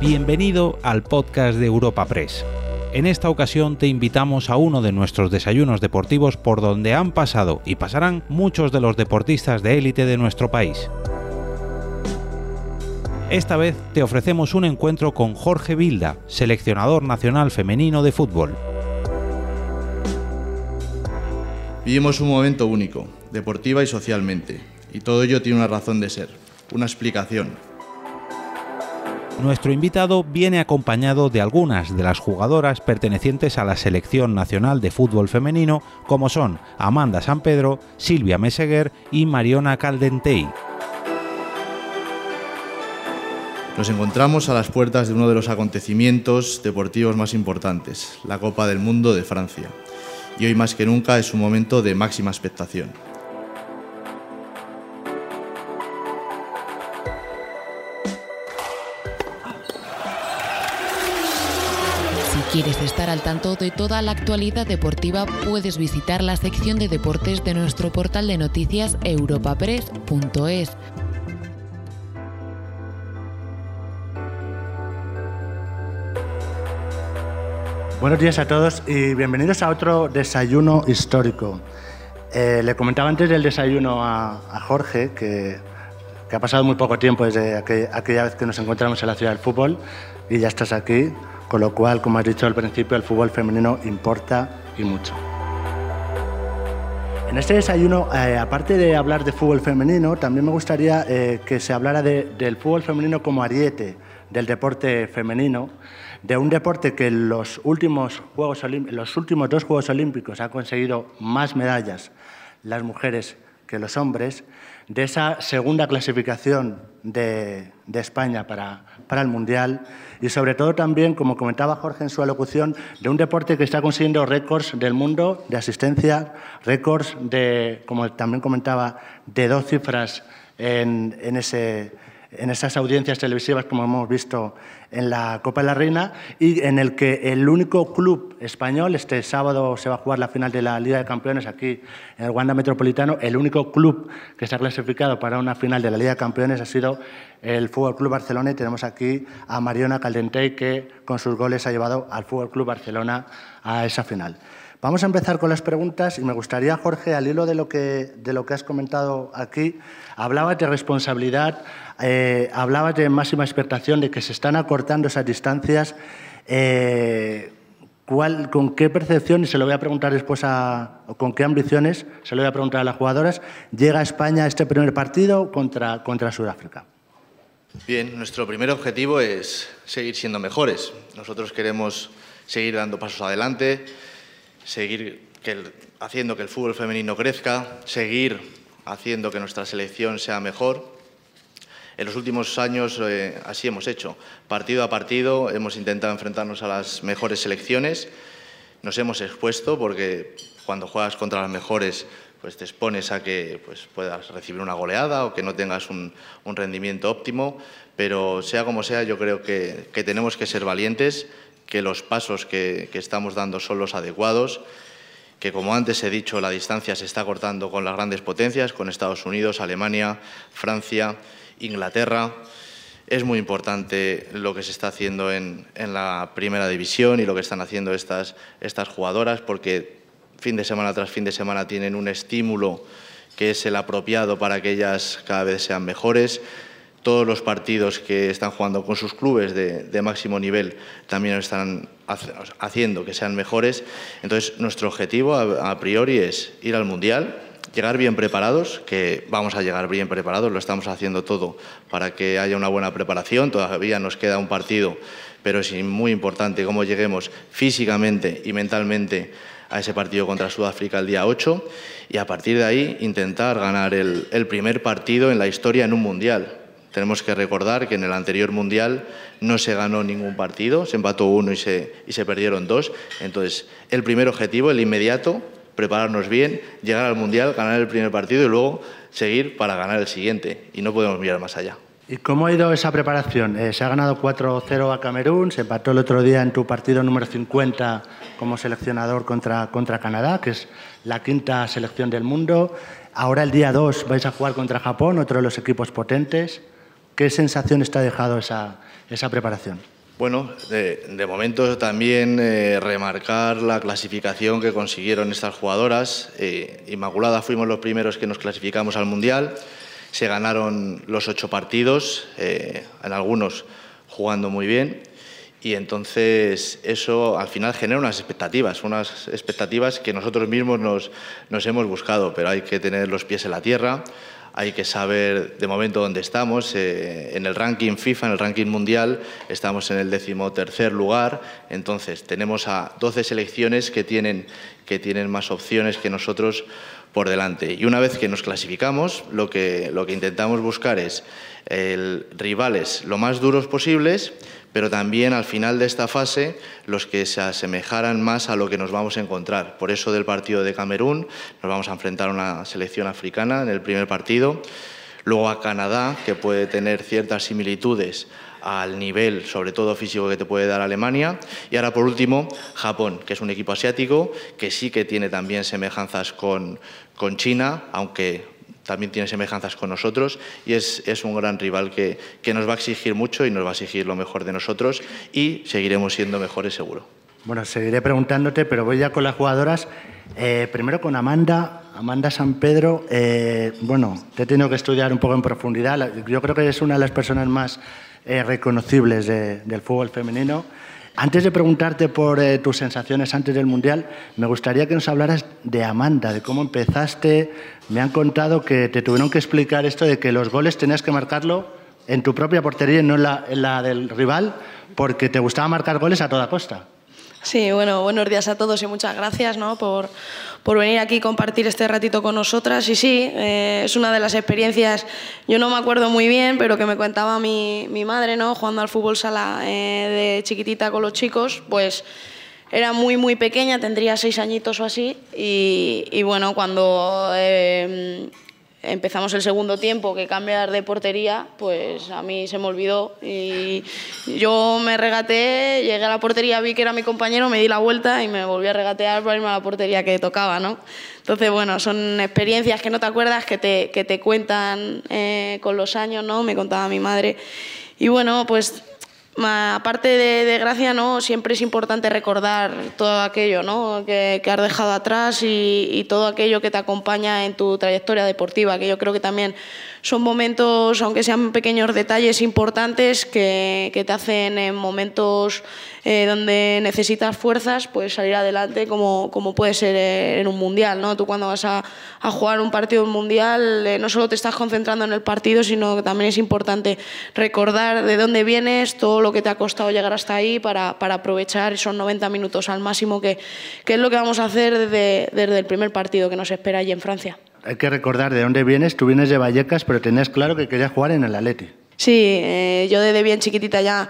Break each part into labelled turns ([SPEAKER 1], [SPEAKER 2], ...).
[SPEAKER 1] Bienvenido al podcast de Europa Press. En esta ocasión te invitamos a uno de nuestros desayunos deportivos por donde han pasado y pasarán muchos de los deportistas de élite de nuestro país. Esta vez te ofrecemos un encuentro con Jorge Vilda, seleccionador nacional femenino de fútbol.
[SPEAKER 2] Vivimos un momento único, deportiva y socialmente, y todo ello tiene una razón de ser, una explicación,
[SPEAKER 1] nuestro invitado viene acompañado de algunas de las jugadoras pertenecientes a la selección nacional de fútbol femenino, como son Amanda San Pedro, Silvia Meseguer y Mariona Caldentey.
[SPEAKER 2] Nos encontramos a las puertas de uno de los acontecimientos deportivos más importantes, la Copa del Mundo de Francia. Y hoy más que nunca es un momento de máxima expectación.
[SPEAKER 3] ¿Quieres estar al tanto de toda la actualidad deportiva? Puedes visitar la sección de deportes de nuestro portal de noticias europapress.es.
[SPEAKER 4] Buenos días a todos y bienvenidos a otro desayuno histórico. Eh, le comentaba antes del desayuno a, Jorge que, que, ha pasado muy poco tiempo desde aquella vez que nos encontramos en la ciudad del fútbol y ya estás aquí con lo cual, como has dicho al principio, el fútbol femenino importa y mucho. En este desayuno, eh, aparte de hablar de fútbol femenino, también me gustaría eh, que se hablara del fútbol femenino como ariete del deporte femenino, de un deporte que en los últimos, Juegos los últimos dos Juegos Olímpicos ha conseguido más medallas las mujeres que los hombres, de esa segunda clasificación de, España para, para el Mundial y sobre todo también, como comentaba Jorge en su alocución, de un deporte que está consiguiendo récords del mundo de asistencia, récords de, como también comentaba, de dos cifras en, en ese en esas audiencias televisivas como hemos visto en la Copa de la Reina y en el que el único club español, este sábado se va a jugar la final de la Liga de Campeones aquí en el Wanda Metropolitano, el único club que se ha clasificado para una final de la Liga de Campeones ha sido el Fútbol Club Barcelona y tenemos aquí a Mariona Caldentey que con sus goles ha llevado al Fútbol Club Barcelona a esa final. Vamos a empezar con las preguntas y me gustaría, Jorge, al hilo de lo que, de lo que has comentado aquí, hablabas de responsabilidad, eh, hablabas de máxima expectación, de que se están acortando esas distancias. Eh, ¿cuál, ¿Con qué percepción, y se lo voy a preguntar después a, con qué ambiciones, se lo voy a preguntar a las jugadoras, llega España a este primer partido contra, contra Sudáfrica?
[SPEAKER 2] Bien, nuestro primer objetivo es seguir siendo mejores. Nosotros queremos seguir dando pasos adelante seguir haciendo que el fútbol femenino crezca, seguir haciendo que nuestra selección sea mejor. En los últimos años eh, así hemos hecho. Partido a partido hemos intentado enfrentarnos a las mejores selecciones. Nos hemos expuesto porque cuando juegas contra las mejores pues te expones a que pues, puedas recibir una goleada o que no tengas un, rendimiento óptimo. Pero sea como sea, yo creo que tenemos que ser valientes que los pasos que, estamos dando son los adecuados, que como antes he dicho, la distancia se está cortando con las grandes potencias, con Estados Unidos, Alemania, Francia, Inglaterra. Es muy importante lo que se está haciendo en, la primera división y lo que están haciendo estas, estas jugadoras, porque fin de semana tras fin de semana tienen un estímulo que es el apropiado para que ellas cada vez sean mejores todos los partidos que están jugando con sus clubes de, máximo nivel también están haciendo que sean mejores. Entonces, nuestro objetivo a, priori es ir al Mundial, llegar bien preparados, que vamos a llegar bien preparados, lo estamos haciendo todo para que haya una buena preparación, todavía nos queda un partido, pero es muy importante cómo lleguemos físicamente y mentalmente a ese partido contra Sudáfrica el día 8 y a partir de ahí intentar ganar el primer partido en la historia en un Mundial tenemos que recordar que en el anterior Mundial no se ganó ningún partido, se empató uno y se, y se perdieron dos. Entonces, el primer objetivo, el inmediato, prepararnos bien, llegar al Mundial, ganar el primer partido y luego seguir para ganar el siguiente. Y no podemos mirar más allá.
[SPEAKER 4] ¿Y cómo ha ido esa preparación? Eh, se ha ganado 4-0 a Camerún, se empató el otro día en tu partido número 50 como seleccionador contra, contra Canadá, que es la quinta selección del mundo. Ahora el día 2 vais a jugar contra Japón, otro de los equipos potentes. ¿Qué sensaciones te ha dejado esa, esa preparación?
[SPEAKER 2] Bueno, de, momento también eh, remarcar la clasificación que consiguieron estas jugadoras. Eh, Inmaculada fuimos los primeros que nos clasificamos al Mundial. Se ganaron los ocho partidos, eh, en algunos jugando muy bien. Y entonces eso al final genera unas expectativas, unas expectativas que nosotros mismos nos, nos hemos buscado, pero hay que tener los pies en la tierra hay que saber de momento dónde estamos. Eh, en el ranking FIFA, en el ranking mundial, estamos en el decimotercer lugar. Entonces, tenemos a 12 selecciones que tienen, que tienen más opciones que nosotros por delante. Y una vez que nos clasificamos, lo que, lo que intentamos buscar es rivales lo más duros posibles pero también al final de esta fase los que se asemejaran más a lo que nos vamos a encontrar. Por eso del partido de Camerún nos vamos a enfrentar a una selección africana en el primer partido, luego a Canadá, que puede tener ciertas similitudes al nivel, sobre todo físico, que te puede dar Alemania. Y ahora, por último, Japón, que es un equipo asiático que sí que tiene también semejanzas con, con China, aunque también tiene semejanzas con nosotros y es, es un gran rival que, que, nos va a exigir mucho y nos va a exigir lo mejor de nosotros y seguiremos siendo mejores seguro.
[SPEAKER 4] Bueno, seguiré preguntándote, pero voy ya con las jugadoras. Eh, primero con Amanda, Amanda San Pedro. Eh, bueno, te he tenido que estudiar un poco en profundidad. Yo creo que es una de las personas más eh, reconocibles de, del fútbol femenino. Antes de preguntarte por eh, tus sensaciones antes del Mundial, me gustaría que nos hablaras de Amanda, de cómo empezaste. Me han contado que te tuvieron que explicar esto de que los goles tenías que marcarlo en tu propia portería y no en la, en la del rival, porque te gustaba marcar goles a toda costa.
[SPEAKER 5] Sí, bueno, buenos días a todos y muchas gracias ¿no? por, por venir aquí y compartir este ratito con nosotras. Y sí, eh, es una de las experiencias, yo no me acuerdo muy bien, pero que me contaba mi, mi madre, ¿no? jugando al fútbol sala eh, de chiquitita con los chicos, pues era muy, muy pequeña, tendría seis añitos o así, y, y bueno, cuando eh, empezamos el segundo tiempo que cambiar de portería, pues a mí se me olvidó y yo me regateé, llegué a la portería, vi que era mi compañero, me di la vuelta y me volví a regatear para irme a la portería que tocaba, ¿no? Entonces, bueno, son experiencias que no te acuerdas, que te, que te cuentan eh, con los años, ¿no? Me contaba mi madre. Y bueno, pues aparte de, gracia, ¿no? siempre es importante recordar todo aquello ¿no? que, has dejado atrás y, todo aquello que te acompaña en tu trayectoria deportiva, que yo creo que también son momentos, aunque sean pequeños detalles importantes, que, que te hacen en momentos eh, donde necesitas fuerzas, pues salir adelante como, como puede ser en un mundial. ¿no? Tú cuando vas a, a jugar un partido mundial eh, no solo te estás concentrando en el partido, sino que también es importante recordar de dónde vienes, todo lo que te ha costado llegar hasta ahí para, para aprovechar esos 90 minutos al máximo, que, que, es lo que vamos a hacer desde, desde el primer partido que nos espera allí en Francia
[SPEAKER 4] hay que recordar de dónde vienes. Tú vienes de Vallecas, pero tenías claro que querías jugar en el Atleti.
[SPEAKER 5] Sí, eh, yo desde bien chiquitita ya.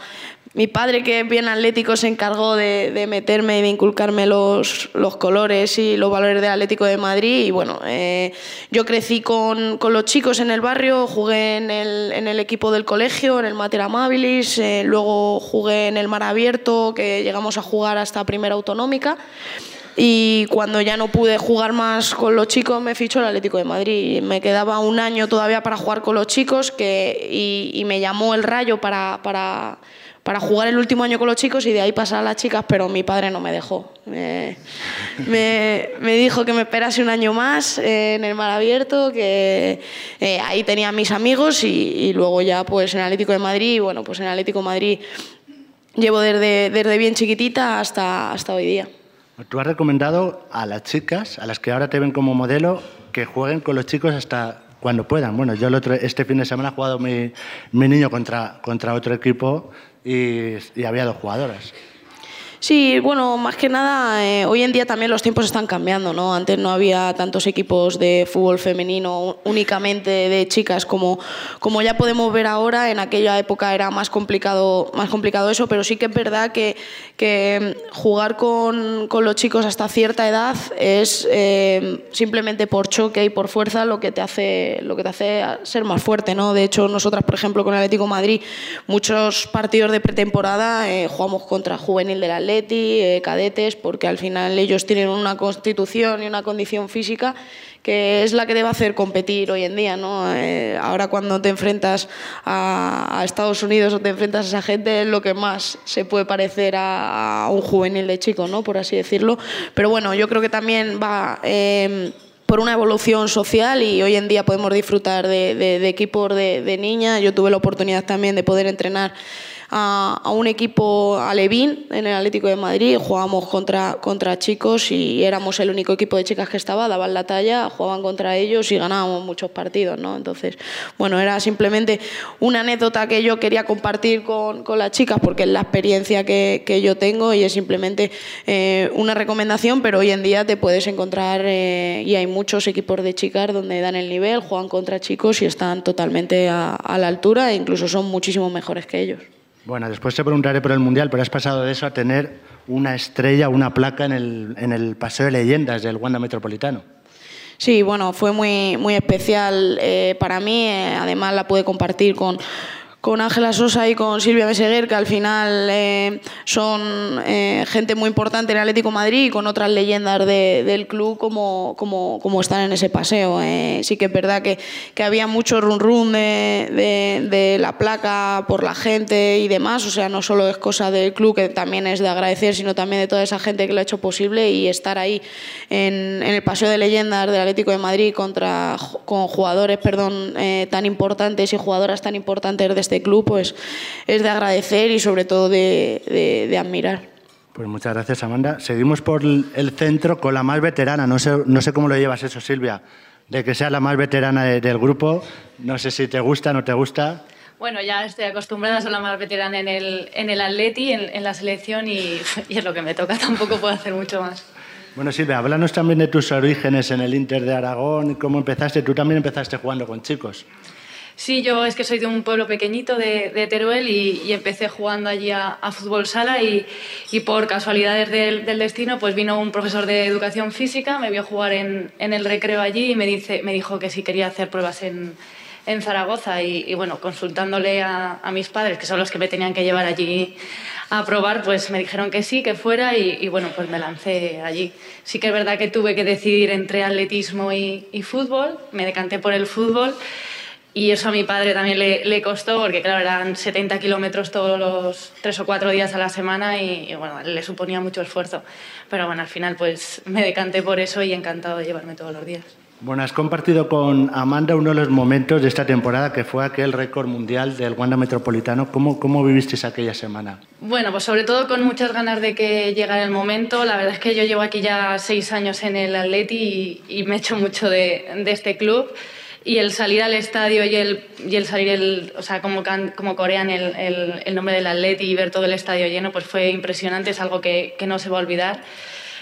[SPEAKER 5] Mi padre, que es bien atlético, se encargó de, de meterme y de inculcarme los, los, colores y los valores del Atlético de Madrid. Y bueno, eh, yo crecí con, con, los chicos en el barrio, jugué en el, en el equipo del colegio, en el Mater Amabilis, eh, luego jugué en el Mar Abierto, que llegamos a jugar hasta primera autonómica. Y cuando ya no pude jugar más con los chicos, me fichó el Atlético de Madrid. Me quedaba un año todavía para jugar con los chicos que, y, y me llamó el Rayo para, para, para, jugar el último año con los chicos y de ahí pasar a las chicas, pero mi padre no me dejó. Me, me, dijo que me esperase un año más eh, en el mar abierto, que eh, ahí tenía mis amigos y, luego ya pues en Atlético de Madrid. Bueno, pues en Atlético de Madrid llevo desde, desde bien chiquitita hasta, hasta hoy día.
[SPEAKER 4] Tú has recomendado a las chicas, a las que ahora te ven como modelo, que jueguen con los chicos hasta cuando puedan. Bueno, yo el otro, este fin de semana he jugado mi, mi niño contra, contra otro equipo y, y había dos jugadoras.
[SPEAKER 5] Sí, bueno, más que nada, eh, hoy en día también los tiempos están cambiando, ¿no? Antes no había tantos equipos de fútbol femenino únicamente de chicas como, como ya podemos ver ahora. En aquella época era más complicado, más complicado eso, pero sí que es verdad que, que jugar con, con, los chicos hasta cierta edad es eh, simplemente por choque y por fuerza lo que te hace, lo que te hace ser más fuerte, ¿no? De hecho, nosotras, por ejemplo, con el Atlético Madrid, muchos partidos de pretemporada eh, jugamos contra juvenil de la Atleti, eh, cadetes, porque al final ellos tienen una constitución y una condición física que es la que debe hacer competir hoy en día. ¿no? Eh, ahora cuando te enfrentas a, Estados Unidos o te enfrentas a esa gente es lo que más se puede parecer a, un juvenil de chico, ¿no? por así decirlo. Pero bueno, yo creo que también va... Eh, por una evolución social y hoy en día podemos disfrutar de, equipos de, de niñas. Yo tuve la oportunidad también de poder entrenar a, un equipo alevín en el Atlético de Madrid, jugábamos contra, contra chicos y éramos el único equipo de chicas que estaba, daban la talla, jugaban contra ellos y ganábamos muchos partidos, ¿no? Entonces, bueno, era simplemente una anécdota que yo quería compartir con, con las chicas porque es la experiencia que, que yo tengo y es simplemente eh, una recomendación, pero hoy en día te puedes encontrar eh, y hay muchos equipos de chicas donde dan el nivel, juegan contra chicos y están totalmente a, a la altura e incluso son muchísimo mejores que ellos.
[SPEAKER 4] Bueno, después te preguntaré por el Mundial, pero has pasado de eso a tener una estrella, una placa en el, en el Paseo de Leyendas del Wanda Metropolitano.
[SPEAKER 5] Sí, bueno, fue muy, muy especial eh, para mí. Eh, además, la pude compartir con, con Ángela Sosa y con Silvia Meseguer, que al final eh, son eh, gente muy importante en Atlético Madrid y con otras leyendas del club como, como, como, están en ese paseo. Eh, sí que es verdad que, que había mucho run run de, de, la placa por la gente y demás, o sea, no solo es cosa del club, que también es de agradecer, sino también de toda esa gente que lo ha hecho posible y estar ahí en, en el paseo de leyendas del Atlético de Madrid contra, con jugadores perdón, tan importantes y jugadoras tan importantes de este club, pues es de agradecer y sobre todo de, admirar.
[SPEAKER 4] Pues muchas gracias, Amanda. Seguimos por el centro con la más veterana. No sé, no sé cómo lo llevas eso, Silvia, de que sea la más veterana del grupo. No sé si te gusta o no te gusta.
[SPEAKER 6] Bueno, ya estoy acostumbrada a ser la más veterana en el, en el Atleti, en, la selección, y, y, es lo que me toca. Tampoco puedo hacer mucho más.
[SPEAKER 4] Bueno, Silvia, háblanos también de tus orígenes en el Inter de Aragón y cómo empezaste. Tú también empezaste jugando con chicos.
[SPEAKER 6] Sí, yo es que soy de un pueblo pequeñito de, Teruel y, empecé jugando allí a, fútbol sala y, por casualidades del, destino pues vino un profesor de educación física, me vio jugar en, el recreo allí y me, dice, me dijo que si quería hacer pruebas en, Zaragoza y, bueno, consultándole a, mis padres, que son los que me tenían que llevar allí a probar, pues me dijeron que sí, que fuera y, bueno, pues me lancé allí. Sí que es verdad que tuve que decidir entre atletismo y, y fútbol, me decanté por el fútbol y eso a mi padre también le, le costó, porque claro, eran 70 kilómetros todos los tres o cuatro días a la semana y, bueno, le suponía mucho esfuerzo. Pero bueno, al final pues me decanté por eso y encantado de llevarme todos los días.
[SPEAKER 4] Bueno, has compartido con Amanda uno de los momentos de esta temporada que fue aquel récord mundial del Wanda Metropolitano. ¿Cómo, cómo vivisteis aquella semana?
[SPEAKER 6] Bueno, pues sobre todo con muchas ganas de que llegara el momento. La verdad es que yo llevo aquí ya seis años en el Atleti y, y me echo mucho de, de este club y el salir al estadio y el, y el salir, el, o sea, como, como corean el, el, el, nombre del atleti y ver todo el estadio lleno, pues fue impresionante, es algo que, que, no se va a olvidar.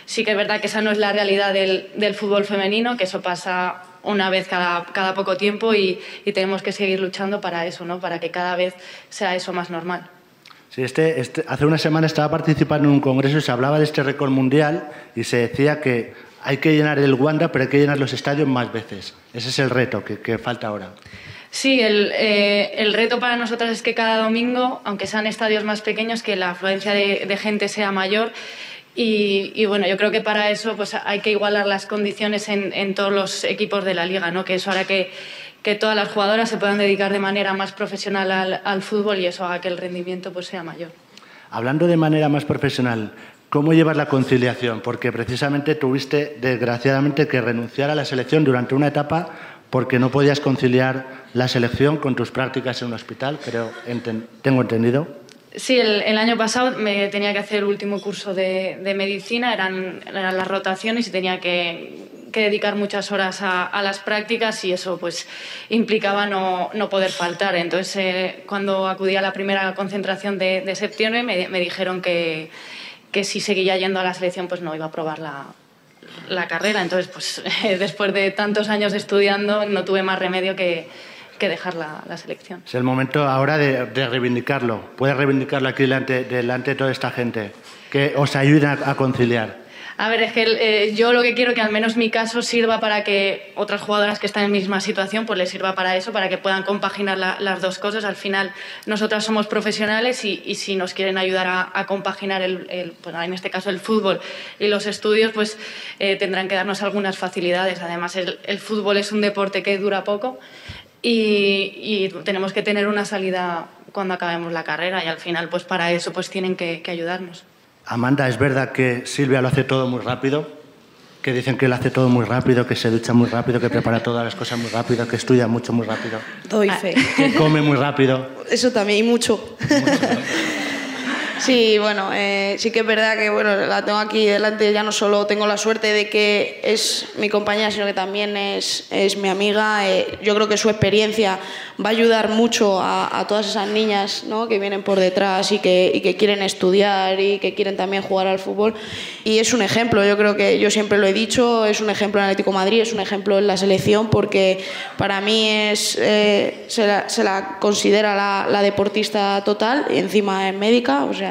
[SPEAKER 6] Sí que es verdad que esa no es la realidad del, del fútbol femenino, que eso pasa una vez cada, cada poco tiempo y, y, tenemos que seguir luchando para eso, ¿no? para que cada vez sea eso más normal.
[SPEAKER 4] Sí, este, este, hace una semana estaba participando en un congreso y se hablaba de este récord mundial y se decía que hay que llenar el Wanda, pero hay que llenar los estadios más veces. Ese es el reto que, falta ahora.
[SPEAKER 6] Sí, el, eh, el, reto para nosotras es que cada domingo, aunque sean estadios más pequeños, que la afluencia de, gente sea mayor. Y, bueno, yo creo que para eso pues, hay que igualar las condiciones en, en todos los equipos de la liga, ¿no? que eso hará que, que todas las jugadoras se puedan dedicar de manera más profesional al, al fútbol y eso haga que el rendimiento pues, sea mayor.
[SPEAKER 4] Hablando de manera más profesional, ¿Cómo llevas la conciliación? Porque precisamente tuviste, desgraciadamente, que renunciar a la selección durante una etapa porque no podías conciliar la selección con tus prácticas en un hospital, creo, tengo entendido.
[SPEAKER 6] Sí, el, año pasado me tenía que hacer el último curso de, medicina, eran, las rotaciones y tenía que, dedicar muchas horas a, las prácticas y eso pues implicaba no, poder faltar. Entonces, eh, cuando acudí a la primera concentración de, septiembre, me dijeron que que si seguía yendo a la selección pues no iba a probar la, la carrera. Entonces, pues después de tantos años estudiando no tuve más remedio que, que dejar la, la, selección.
[SPEAKER 4] Es el momento ahora de, de reivindicarlo. Puedes reivindicarlo aquí delante, delante de toda esta gente que os ayuden a, conciliar.
[SPEAKER 6] A ver, es que eh, yo lo que quiero que al menos mi caso sirva para que otras jugadoras que están en misma situación, pues les sirva para eso, para que puedan compaginar las dos cosas. Al final, nosotras somos profesionales y, si nos quieren ayudar a, compaginar, el, pues, en este caso, el fútbol y los estudios, pues eh, tendrán que darnos algunas facilidades. Además, el, fútbol es un deporte que dura poco y, tenemos que tener una salida cuando acabemos la carrera y al final, pues para eso, pues tienen que ayudarnos.
[SPEAKER 4] Amanda, ¿es verdad que Silvia lo hace todo muy rápido? Que dicen que lo hace todo muy rápido, que se ducha muy rápido, que prepara todas las cosas muy rápido, que estudia mucho muy rápido.
[SPEAKER 5] Doy fe.
[SPEAKER 4] Que come muy rápido.
[SPEAKER 5] Eso también, y mucho. Sí, bueno, eh, sí que es verdad que bueno, la tengo aquí delante, ya no solo tengo la suerte de que es mi compañera, sino que también es, es mi amiga. Eh, yo creo que su experiencia va a ayudar mucho a, todas esas niñas ¿no? que vienen por detrás y que, y que, quieren estudiar y que quieren también jugar al fútbol. Y es un ejemplo, yo creo que yo siempre lo he dicho, es un ejemplo en Atlético Madrid, es un ejemplo en la selección, porque para mí es, eh, se, la, se, la, considera la, la deportista total y encima es médica, o sea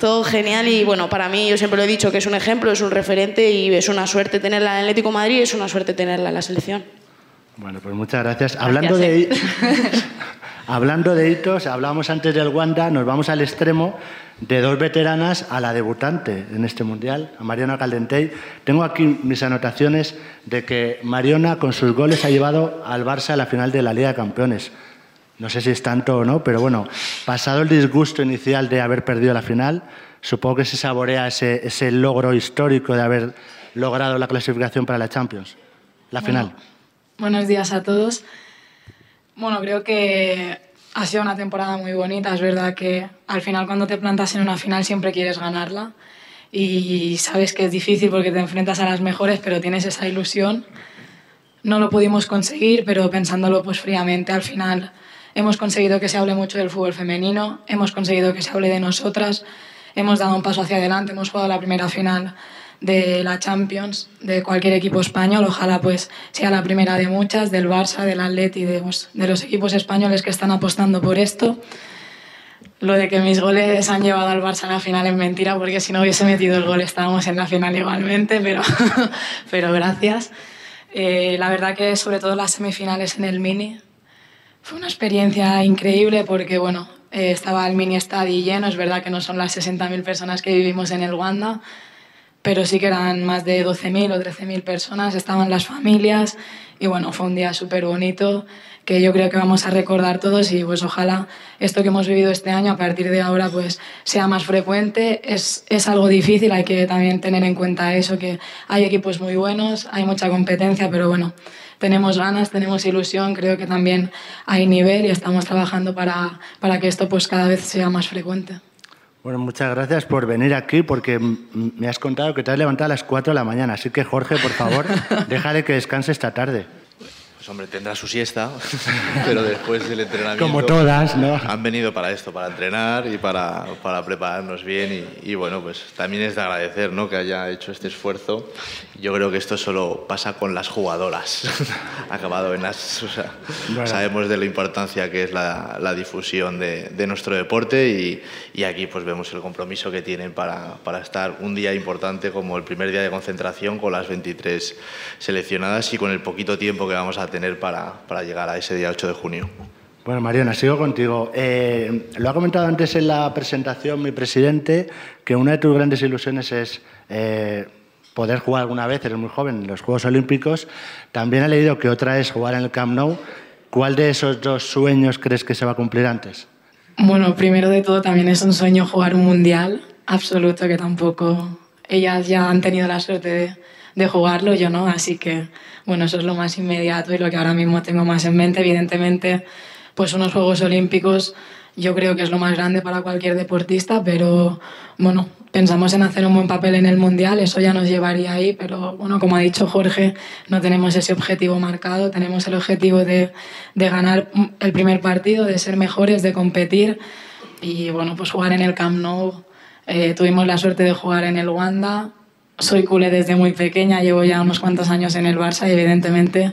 [SPEAKER 5] todo genial y bueno, para mí yo siempre lo he dicho que es un ejemplo, es un referente y es una suerte tenerla en el Atlético Madrid, es una suerte tenerla en la selección.
[SPEAKER 4] Bueno, pues muchas gracias. hablando, de, eh. hablando de hitos, hablábamos antes del Wanda, nos vamos al extremo de dos veteranas a la debutante en este Mundial, a Mariona Caldentey. Tengo aquí mis anotaciones de que Mariona con sus goles ha llevado al Barça a la final de la Liga de Campeones. No sé si es tanto o no, pero bueno, pasado el disgusto inicial de haber perdido la final, supongo que se saborea ese, ese logro histórico de haber logrado la clasificación para la Champions, la final.
[SPEAKER 7] Buenos días a todos. Bueno, creo que ha sido una temporada muy bonita. Es verdad que al final cuando te plantas en una final siempre quieres ganarla y sabes que es difícil porque te enfrentas a las mejores, pero tienes esa ilusión. No lo pudimos conseguir, pero pensándolo pues fríamente, al final Hemos conseguido que se hable mucho del fútbol femenino, hemos conseguido que se hable de nosotras, hemos dado un paso hacia adelante, hemos jugado la primera final de la Champions de cualquier equipo español, ojalá pues sea la primera de muchas, del Barça, del Atleti, de, pues, de los equipos españoles que están apostando por esto. Lo de que mis goles han llevado al Barça a la final es mentira, porque si no hubiese metido el gol estábamos en la final igualmente, pero, pero gracias. Eh, la verdad que sobre todo las semifinales en el Mini fue una experiencia increíble porque, bueno, eh, estaba el mini estadio lleno, es verdad que no son las 60.000 personas que vivimos en el Wanda, pero sí que eran más de 12.000 o 13.000 personas, estaban las familias y bueno, fue un día súper bonito que yo creo que vamos a recordar todos y pues ojalá esto que hemos vivido este año a partir de ahora pues sea más frecuente. Es, es algo difícil, hay que también tener en cuenta eso, que hay equipos muy buenos, hay mucha competencia, pero bueno, tenemos ganas, tenemos ilusión, creo que también hay nivel y estamos trabajando para, para que esto pues cada vez sea más frecuente.
[SPEAKER 4] Bueno, muchas gracias por venir aquí porque me has contado que te has levantado a las 4 de la mañana, así que Jorge, por favor, déjale que descanse esta tarde.
[SPEAKER 2] Pues hombre, tendrá su siesta, pero después del entrenamiento...
[SPEAKER 4] Como todas, ¿no?
[SPEAKER 2] Han venido para esto, para entrenar y para, para prepararnos bien y, bueno, pues también es de agradecer ¿no? que haya hecho este esfuerzo. Yo creo que esto solo pasa con las jugadoras. Acabado en las... O sea, Sabemos de la importancia que es la, la difusión de, de, nuestro deporte y, y, aquí pues vemos el compromiso que tienen para, para estar un día importante como el primer día de concentración con las 23 seleccionadas y con el poquito tiempo que vamos a tener para, para llegar a ese día 8 de junio.
[SPEAKER 4] Bueno, Mariana, sigo contigo. Eh, lo ha comentado antes en la presentación mi presidente, que una de tus grandes ilusiones es eh, poder jugar alguna vez, eres muy joven, en los Juegos Olímpicos. También he leído que otra es jugar en el Camp Nou. ¿Cuál de esos dos sueños crees que se va a cumplir antes?
[SPEAKER 7] Bueno, primero de todo también es un sueño jugar un mundial absoluto, que tampoco ellas ya han tenido la suerte de, de jugarlo, yo no, así que bueno, eso es lo más inmediato y lo que ahora mismo tengo más en mente. Evidentemente, pues unos Juegos Olímpicos yo creo que es lo más grande para cualquier deportista, pero bueno, pensamos en hacer un buen papel en el Mundial, eso ya nos llevaría ahí, pero bueno, como ha dicho Jorge, no tenemos ese objetivo marcado, tenemos el objetivo de, de ganar el primer partido, de ser mejores, de competir y bueno, pues jugar en el Camp Nou. Eh, tuvimos la suerte de jugar en el Wanda, soy culé desde muy pequeña, llevo ya unos cuantos años en el Barça y evidentemente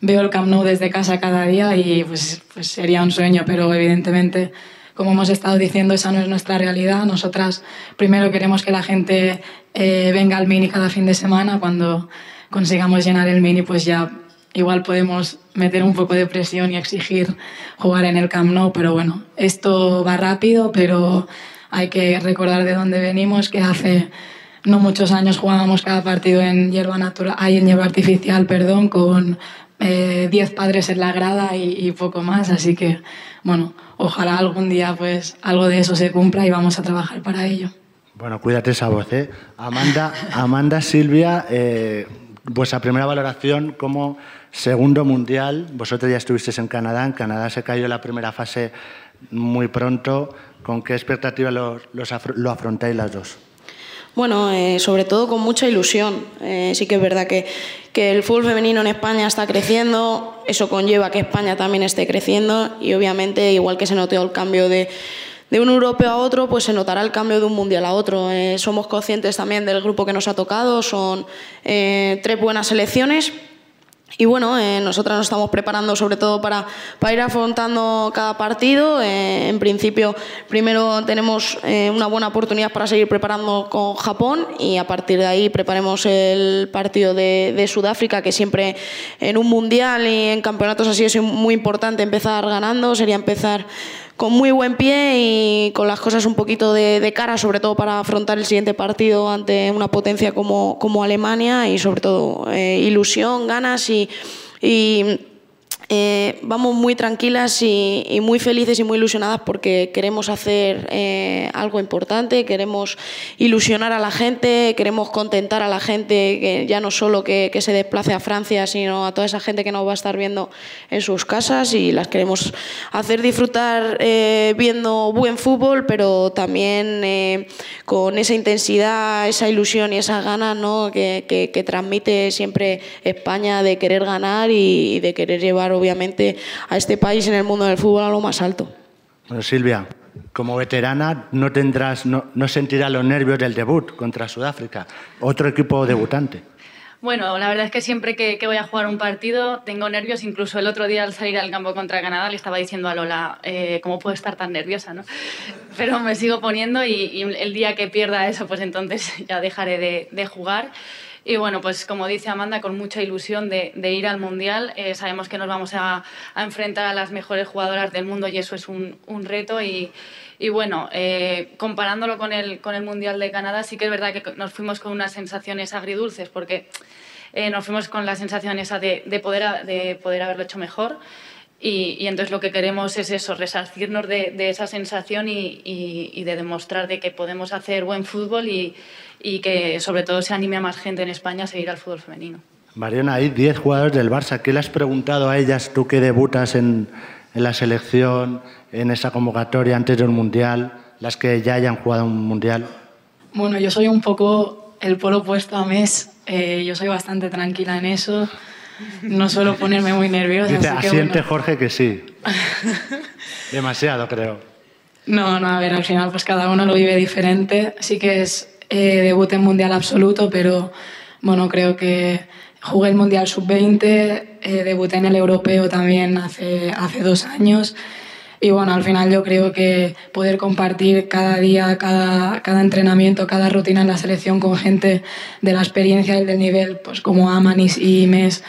[SPEAKER 7] veo el Camp Nou desde casa cada día y pues, pues sería un sueño, pero evidentemente como hemos estado diciendo, esa no es nuestra realidad. Nosotras primero queremos que la gente eh, venga al mini cada fin de semana. Cuando consigamos llenar el mini, pues ya igual podemos meter un poco de presión y exigir jugar en el Camp Nou. Pero bueno, esto va rápido, pero hay que recordar de dónde venimos, que hace no muchos años jugábamos cada partido en hierba natural, en hierba artificial, perdón, con 10 eh, padres en la grada y, poco más. Así que, bueno, ojalá algún día pues algo de eso se cumpla y vamos a trabajar para ello.
[SPEAKER 4] Bueno, cuídate esa voz, ¿eh? Amanda, Amanda Silvia, eh, vuestra primera valoración como segundo mundial. Vosotros ya estuvisteis en Canadá. En Canadá se cayó la primera fase muy pronto. ¿Con qué expectativa lo, lo afrontáis las dos?
[SPEAKER 5] Bueno, eh, sobre todo con mucha ilusión. Eh, sí que es verdad que, que, el fútbol femenino en España está creciendo, eso conlleva que España también esté creciendo y obviamente igual que se notó el cambio de, de un europeo a otro, pues se notará el cambio de un mundial a otro. Eh, somos conscientes también del grupo que nos ha tocado, son tres buenas selecciones y bueno, eh, nosotras nos estamos preparando sobre todo para, para ir afrontando cada partido. Eh, en principio, primero tenemos eh, una buena oportunidad para seguir preparando con Japón y a partir de ahí preparemos el partido de, de Sudáfrica, que siempre en un mundial y en campeonatos así es muy importante empezar ganando, sería empezar con muy buen pie y con las cosas un poquito de, cara, sobre todo para afrontar el siguiente partido ante una potencia como, como Alemania y sobre todo eh, ilusión, ganas y eh, vamos muy tranquilas y, muy felices y muy ilusionadas porque queremos hacer eh, algo importante, queremos ilusionar a la gente, queremos contentar a la gente, que ya no solo que, se desplace a Francia, sino a toda esa gente que nos va a estar viendo en sus casas y las queremos hacer disfrutar eh, viendo buen fútbol, pero también con esa intensidad, esa ilusión y esa ganas ¿no? que, que, transmite siempre España de querer ganar y de querer llevar obviamente a este país en el mundo del fútbol a lo más alto.
[SPEAKER 4] Bueno, Silvia, como veterana no tendrás, no, no sentirás los nervios del debut contra Sudáfrica, otro equipo debutante.
[SPEAKER 6] Bueno, la verdad es que siempre que, voy a jugar un partido tengo nervios. Incluso el otro día al salir al campo contra Canadá le estaba diciendo a Lola, eh, ¿cómo puedo estar tan nerviosa? ¿no? Pero me sigo poniendo y, el día que pierda eso, pues entonces ya dejaré de, de jugar. Y bueno, pues como dice Amanda, con mucha ilusión de, ir al Mundial. Eh, sabemos que nos vamos a, enfrentar a las mejores jugadoras del mundo y eso es un, reto. Y, bueno, eh, comparándolo con el, con el Mundial de Canadá, sí que es verdad que nos fuimos con unas sensaciones agridulces porque eh, nos fuimos con la sensación esa de, poder, de poder haberlo hecho mejor. Y, entonces lo que queremos es eso, resarcirnos de, esa sensación y, de demostrar de que podemos hacer buen fútbol y, y que sobre todo se anime a más gente en España a seguir al fútbol femenino.
[SPEAKER 4] Mariana, hay 10 jugadores del Barça. ¿Qué le has preguntado a ellas, tú que debutas en, en la selección, en esa convocatoria antes del Mundial, las que ya hayan jugado un Mundial?
[SPEAKER 7] Bueno, yo soy un poco el polo opuesto a Mes. Eh, yo soy bastante tranquila en eso. No suelo ponerme muy nerviosa.
[SPEAKER 4] Dice, asiente Jorge que sí. Demasiado, creo.
[SPEAKER 7] No, no, a ver, al final pues cada uno lo vive diferente. Sí que es eh, en Mundial absoluto, pero bueno, creo que jugué el Mundial Sub-20, eh, debuté en el Europeo también hace, hace dos años. Y bueno, al final yo creo que poder compartir cada día, cada, cada entrenamiento, cada rutina en la selección con gente de la experiencia y del nivel, pues como Amanis y Mes,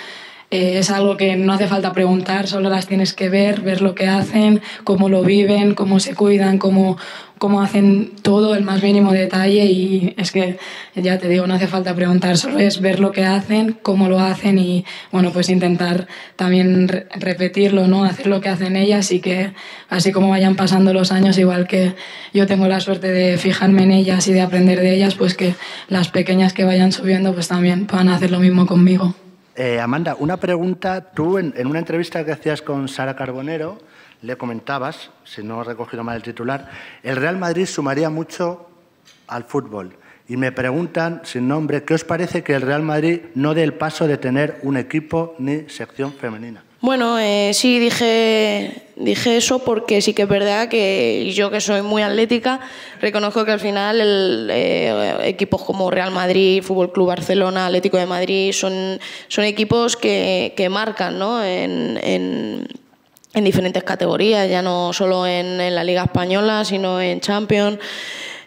[SPEAKER 7] eh, es algo que no hace falta preguntar, solo las tienes que ver, ver lo que hacen, cómo lo viven, cómo se cuidan, cómo, cómo hacen todo, el más mínimo detalle y es que ya te digo, no hace falta preguntar, solo es ver lo que hacen, cómo lo hacen y bueno, pues intentar también repetirlo, ¿no? Hacer lo que hacen ellas y que así como vayan pasando los años, igual que yo tengo la suerte de fijarme en ellas y de aprender de ellas, pues que las pequeñas que vayan subiendo pues también puedan hacer lo mismo conmigo.
[SPEAKER 4] Eh, Amanda, una pregunta. Tú en, una entrevista que hacías con Sara Carbonero, le comentabas, si no he recogido mal el titular, el Real Madrid sumaría mucho al fútbol. Y me preguntan, sin nombre, ¿qué os parece que el Real Madrid no dé el paso de tener un equipo ni sección femenina?
[SPEAKER 5] Bueno, eh, sí, dije, dije eso porque sí que es verdad que yo que soy muy atlética, reconozco que al final el, eh, equipos como Real Madrid, Fútbol Club Barcelona, Atlético de Madrid son, son equipos que, que marcan ¿no? en, en en diferentes categorías, ya no solo en, la Liga Española, sino en Champions.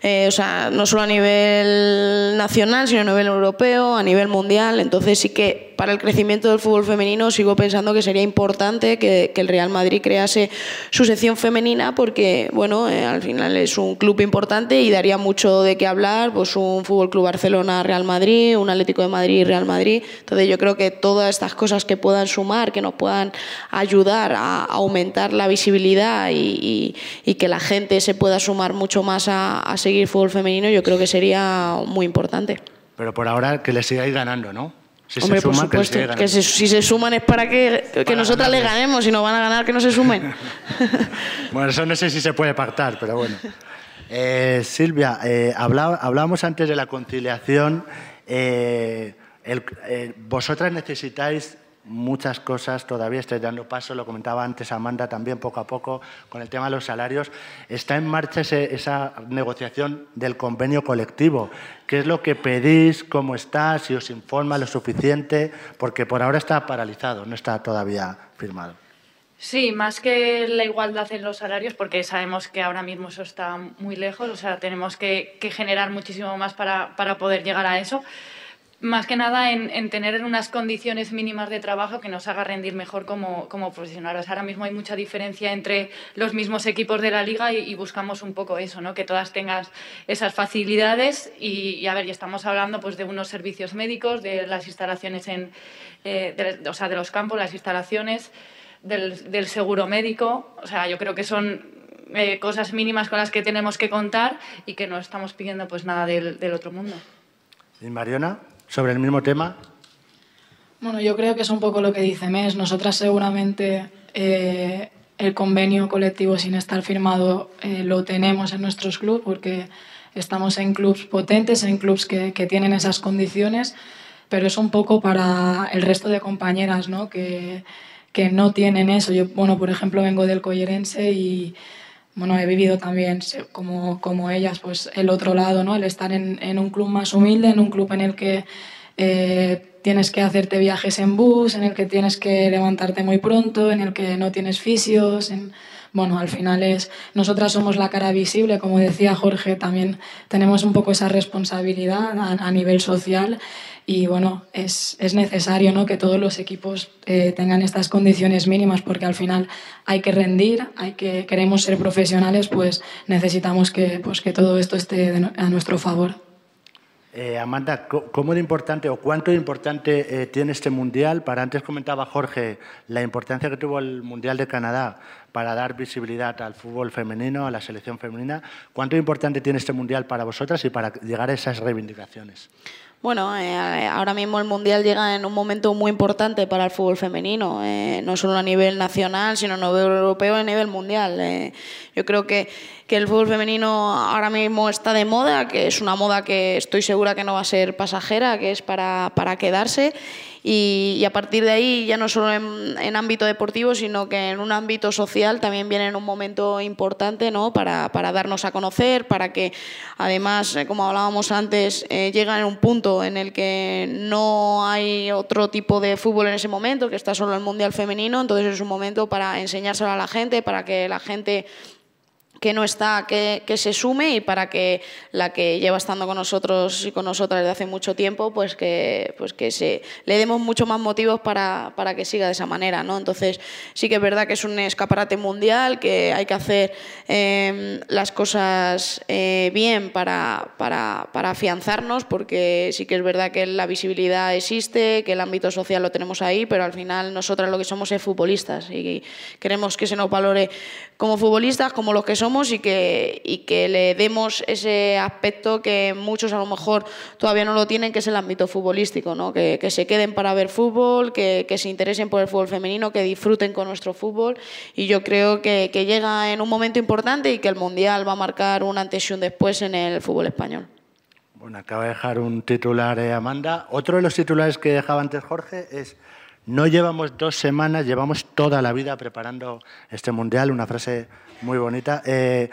[SPEAKER 5] Eh, o sea, no solo a nivel nacional, sino a nivel europeo, a nivel mundial. Entonces sí que para el crecimiento del fútbol femenino sigo pensando que sería importante que, el Real Madrid crease su sección femenina porque, bueno, eh, al final es un club importante y daría mucho de qué hablar, pues un Fútbol Club Barcelona, Real Madrid, un Atlético de Madrid, Real Madrid. Entonces yo creo que todas estas cosas que puedan sumar, que nos puedan ayudar a aumentar la visibilidad y, que la gente se pueda sumar mucho más a, a seguir fútbol femenino, yo creo que sería muy importante.
[SPEAKER 4] Pero por ahora que le sigáis ganando, ¿no?
[SPEAKER 5] Hombre, por supuesto, que, si se suman es para que, que nosotras le ganemos y no van a ganar que no se sumen.
[SPEAKER 4] bueno, eso no sé si se puede pactar, pero bueno. Eh, Silvia, eh, hablábamos antes de la conciliación. Eh, vosotras necesitáis muchas cosas, todavía estáis dando paso, lo comentaba antes Amanda también poco a poco con el tema de los salarios. Está en marcha esa negociación del convenio colectivo. ¿Qué es lo que pedís? ¿Cómo está? ¿Si os informa lo suficiente? Porque por ahora está paralizado, no está todavía firmado.
[SPEAKER 6] Sí, más que la igualdad en los salarios, porque sabemos que ahora mismo eso está muy lejos, o sea, tenemos que, generar muchísimo más para, para poder llegar a eso más que nada en, tener unas condiciones mínimas de trabajo que nos haga rendir mejor como, como profesionales. Ahora mismo hay mucha diferencia entre los mismos equipos de la liga y, buscamos un poco eso, ¿no? que todas tengan esas facilidades y, a ver, y estamos hablando pues, de unos servicios médicos, de las instalaciones en, eh, o sea, de los campos, las instalaciones, del, seguro médico. O sea, yo creo que son eh, cosas mínimas con las que tenemos que contar y que no estamos pidiendo pues nada del, del otro mundo.
[SPEAKER 4] ¿Y Mariona? Sobre el mismo tema?
[SPEAKER 7] Bueno, yo creo que es un poco lo que dice Mes. Nosotras seguramente eh, el convenio colectivo sin estar firmado eh, lo tenemos en nuestros clubes porque estamos en clubes potentes, en clubes que, que, tienen esas condiciones, pero es un poco para el resto de compañeras ¿no? Que, que no tienen eso. Yo, bueno, por ejemplo, vengo del Collerense y bueno, he vivido también como, como ellas, pues el otro lado, ¿no? El estar en, en un club más humilde, en un club en el que eh, tienes que hacerte viajes en bus, en el que tienes que levantarte muy pronto, en el que no tienes fisios. En, bueno, al final es, nosotras somos la cara visible, como decía Jorge, también tenemos un poco esa responsabilidad a, nivel social y bueno, es, es necesario ¿no? que todos los equipos eh, tengan estas condiciones mínimas porque al final hay que rendir, hay que, queremos ser profesionales, pues necesitamos que, pues, que todo esto esté a nuestro favor.
[SPEAKER 4] Eh, Amanda, ¿cómo de importante o cuánto de importante eh, tiene este Mundial? Para antes comentaba Jorge la importancia que tuvo el Mundial de Canadá para dar visibilidad al fútbol femenino, a la selección femenina. ¿Cuánto de importante tiene este Mundial para vosotras y para llegar a esas reivindicaciones?
[SPEAKER 5] Bueno, eh, ahora mismo el Mundial llega en un momento muy importante para el fútbol femenino, eh, no solo a nivel nacional, sino a nivel europeo y a nivel mundial. Eh, yo creo que, que, el fútbol femenino ahora mismo está de moda, que es una moda que estoy segura que no va a ser pasajera, que es para, para quedarse y, a partir de ahí, ya no solo en, ámbito deportivo, sino que en un ámbito social también viene en un momento importante ¿no? para, para darnos a conocer, para que además, eh, como hablábamos antes, eh, llega en un punto en el que no hay otro tipo de fútbol en ese momento, que está solo el Mundial Femenino, entonces es un momento para enseñárselo a la gente, para que la gente que no está, que, se sume y para que la que lleva estando con nosotros y con nosotras desde hace mucho tiempo, pues que, pues que se, le demos mucho más motivos para, para, que siga de esa manera. ¿no? Entonces, sí que es verdad que es un escaparate mundial, que hay que hacer em, las cosas eh, bien para, para, para afianzarnos, porque sí que es verdad que la visibilidad existe, que el ámbito social lo tenemos ahí, pero al final nosotras lo que somos es futbolistas y queremos que se nos valore como futbolistas, como los que somos y que, y que le demos ese aspecto que muchos a lo mejor todavía no lo tienen, que es el ámbito futbolístico, ¿no? que, que se queden para ver fútbol, que, que, se interesen por el fútbol femenino, que disfruten con nuestro fútbol y yo creo que, que llega en un momento importante y que el Mundial va a marcar un antes y un después en el fútbol español.
[SPEAKER 4] Bueno, acaba de dejar un titular, eh, Amanda. Otro de los titulares que dejaba antes Jorge es no llevamos dos semanas, llevamos toda la vida preparando este mundial, una frase muy bonita. Eh,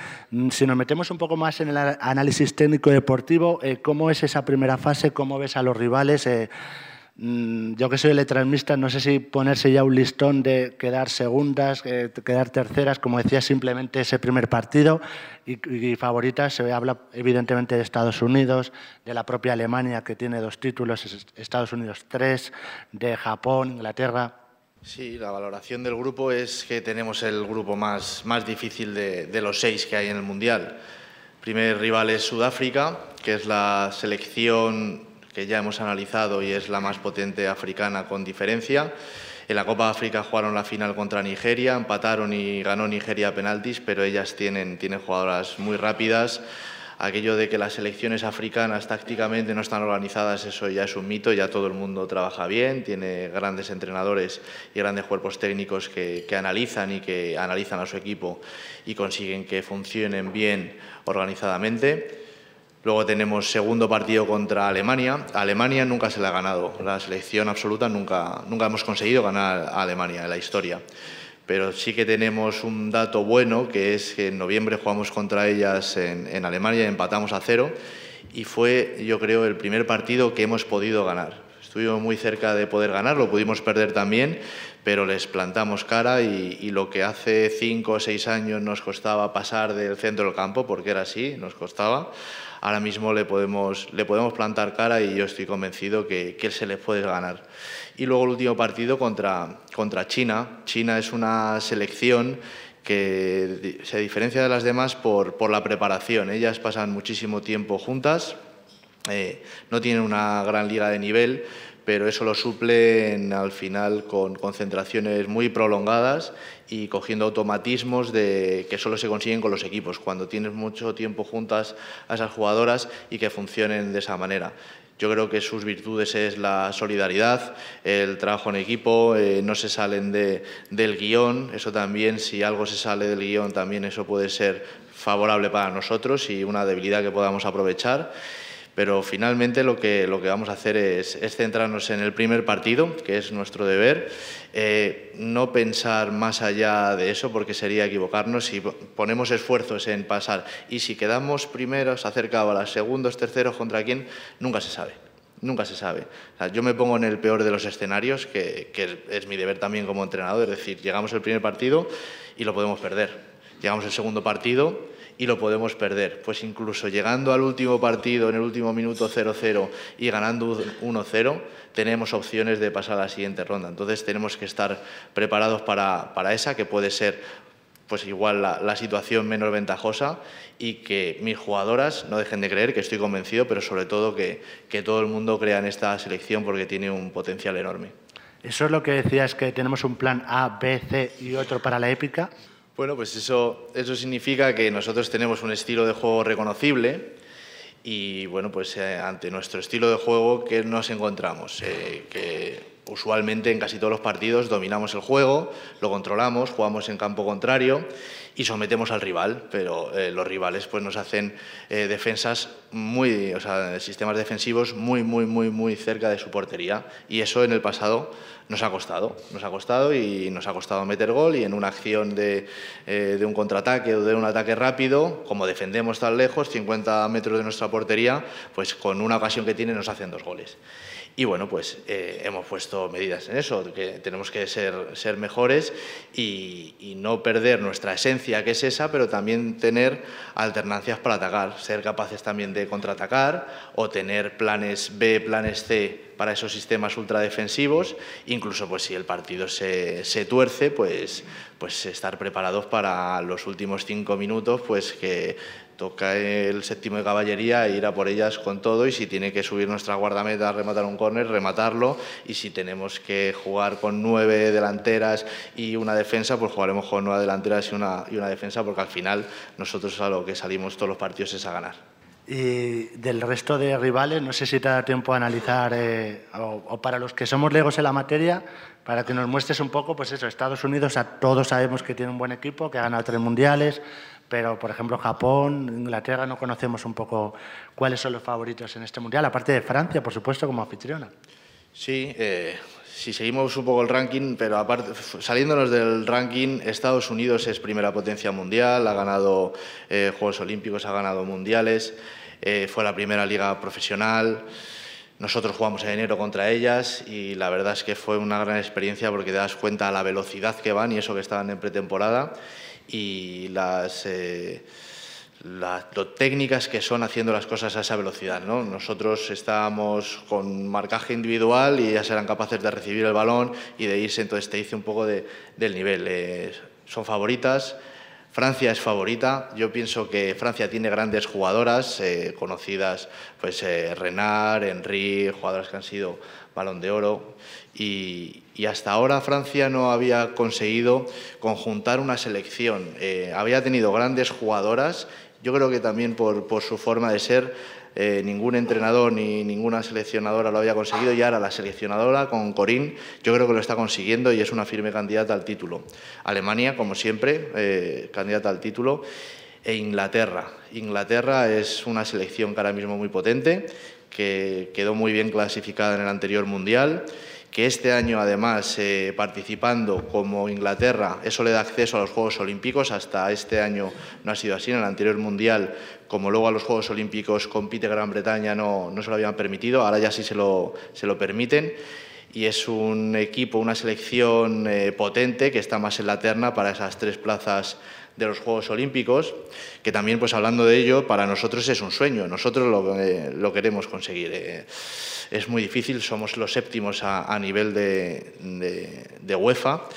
[SPEAKER 4] si nos metemos un poco más en el análisis técnico deportivo, eh, ¿cómo es esa primera fase? ¿Cómo ves a los rivales? Eh, Mm, yo que soy electromista, no sé si ponerse ya un listón de quedar segundas, eh, quedar terceras, como decía, simplemente ese primer partido. Y, favoritas, se habla evidentemente de Estados Unidos, de la propia Alemania, que tiene dos títulos, Estados Unidos tres, de Japón, Inglaterra.
[SPEAKER 2] Sí, la valoración del grupo es que tenemos el grupo más, más difícil de, los seis que hay en el Mundial. Primer rival es Sudáfrica, que es la selección que ya hemos analizado y es la más potente africana con diferencia. En la Copa de África jugaron la final contra Nigeria, empataron y ganó Nigeria a penaltis, pero ellas tienen, tienen jugadoras muy rápidas. Aquello de que las selecciones africanas tácticamente no están organizadas, eso ya es un mito, ya todo el mundo trabaja bien, tiene grandes entrenadores y grandes cuerpos técnicos que, que analizan y que analizan a su equipo y consiguen que funcionen bien organizadamente. Luego tenemos segundo partido contra Alemania. Alemania nunca se le ha ganado. La selección absoluta nunca, nunca hemos conseguido ganar a Alemania en la historia. Pero sí que tenemos un dato bueno, que es que en noviembre jugamos contra ellas en, Alemania empatamos a cero. Y fue, yo creo, el primer partido que hemos podido ganar. Estuvimos muy cerca de poder ganar, lo pudimos perder también, pero les plantamos cara y, y, lo que hace cinco o seis años nos costaba pasar del centro del campo, porque era así, nos costaba, ahora mismo le podemos, le podemos plantar cara y yo estoy convencido que, que se les puede ganar. Y luego el último partido contra, contra China. China es una selección que se diferencia de las demás por, por la preparación. Ellas pasan muchísimo tiempo juntas, eh, no tienen una gran liga de nivel, pero eso lo suplen al final con concentraciones muy prolongadas y cogiendo automatismos de, que solo se consiguen con los equipos, cuando tienes mucho tiempo juntas a esas jugadoras y que funcionen de esa manera. Yo creo que sus virtudes es la solidaridad, el trabajo en equipo, eh, no se salen de, del guion, eso también, si algo se sale del guion, también eso puede ser favorable para nosotros y una debilidad que podamos aprovechar pero finalmente lo que, lo que vamos a hacer es, centrarnos en el primer partido, que es nuestro deber, eh, no pensar más allá de eso porque sería equivocarnos si ponemos esfuerzos en pasar y si quedamos primeros, acercados a los segundos, terceros, contra quién, nunca se sabe. Nunca se sabe. yo me pongo en el peor de los escenarios, que, que es mi deber también como entrenador, es decir, llegamos al primer partido y lo podemos perder. Llegamos al segundo partido y lo podemos perder. Pues incluso llegando al último partido, en el último minuto 0-0 y ganando 1-0, tenemos opciones de pasar a la siguiente ronda. Entonces tenemos que estar preparados para, para esa, que puede ser pues igual la, situación menos ventajosa y que mis jugadoras no dejen de creer, que estoy convencido, pero sobre todo que, que todo el mundo crea en esta selección porque tiene un potencial enorme.
[SPEAKER 4] ¿Eso es lo que decías, que tenemos un plan A, B, C y otro para la épica?
[SPEAKER 2] Bueno, pues eso, eso significa que nosotros tenemos un estilo de juego reconocible y, bueno, pues eh, ante nuestro estilo de juego, ¿qué nos encontramos? Eh, que usualmente en casi todos los partidos dominamos el juego, lo controlamos, jugamos en campo contrario y sometemos al rival, pero eh, los rivales pues nos hacen eh, defensas muy, o sea, sistemas defensivos muy, muy, muy, muy cerca de su portería y eso en el pasado nos ha costado, nos ha costado y nos ha costado meter gol y en una acción de, eh, de un contraataque o de un ataque rápido, como defendemos tan lejos, 50 metros de nuestra portería, pues con una ocasión que tiene nos hacen dos goles. Y bueno, pues eh, hemos puesto medidas en eso, que tenemos que ser, ser mejores y, no perder nuestra esencia, que es esa, pero también tener alternancias para atacar, ser capaces también de contraatacar o tener planes B, planes C para esos sistemas ultradefensivos, incluso pues si el partido se, se tuerce, pues, pues estar preparados para los últimos cinco minutos, pues que toca el séptimo de caballería e ir a por ellas con todo y si tiene que subir nuestra guardameta a rematar un córner, rematarlo y si tenemos que jugar con nueve delanteras y una defensa, pues jugaremos con nueve delanteras y una, y una defensa porque al final nosotros a lo que salimos todos los partidos es a ganar.
[SPEAKER 4] Y del resto de rivales, no sé si te da tiempo a analizar, eh, o, o, para los que somos legos en la materia, para que nos muestres un poco, pues eso, Estados Unidos, a todos sabemos que tiene un buen equipo, que ha ganado tres mundiales, pero por ejemplo Japón, Inglaterra, no conocemos un poco cuáles son los favoritos en este mundial, aparte de Francia, por supuesto, como anfitriona.
[SPEAKER 2] Sí, eh, si seguimos un poco el ranking, pero aparte, saliéndonos del ranking, Estados Unidos es primera potencia mundial, ha ganado eh, Juegos Olímpicos, ha ganado mundiales, eh, fue la primera liga profesional Nosotros jugamos en enero contra ellas y la verdad es que fue una gran experiencia porque te das cuenta de la velocidad que van y eso que estaban en pretemporada y las, eh, las técnicas que son haciendo las cosas a esa velocidad. ¿no? Nosotros estábamos con marcaje individual y ellas eran capaces de recibir el balón y de irse, entonces te dice un poco de, del nivel. Eh, son favoritas, Francia es favorita. Yo pienso que Francia tiene grandes jugadoras eh, conocidas, pues Renard, Henry, jugadoras que han sido balón de oro. Hasta ahora Francia no había conseguido conjuntar una selección. Eh, había tenido grandes jugadoras, yo creo que también por, por su forma de ser eh, ningún entrenador ni ninguna seleccionadora lo había conseguido y ahora la seleccionadora con Corín yo creo que lo está consiguiendo y es una firme candidata al título. Alemania, como siempre, eh, candidata al título e Inglaterra. Inglaterra es una selección que ahora mismo muy potente, que quedó muy bien clasificada en el anterior Mundial que este año además eh, participando como Inglaterra, eso le da acceso a los Juegos Olímpicos, hasta este año no ha sido así, en el anterior Mundial, como luego a los Juegos Olímpicos compite Gran Bretaña, no, no se lo habían permitido, ahora ya sí se lo, se lo permiten. Y es un equipo, una selección eh, potente que está más en la terna para esas tres plazas de los Juegos Olímpicos, que también, pues hablando de ello, para nosotros es un sueño, nosotros lo, eh, queremos conseguir es muy difícil, somos los séptimos a, nivel de, UEFA,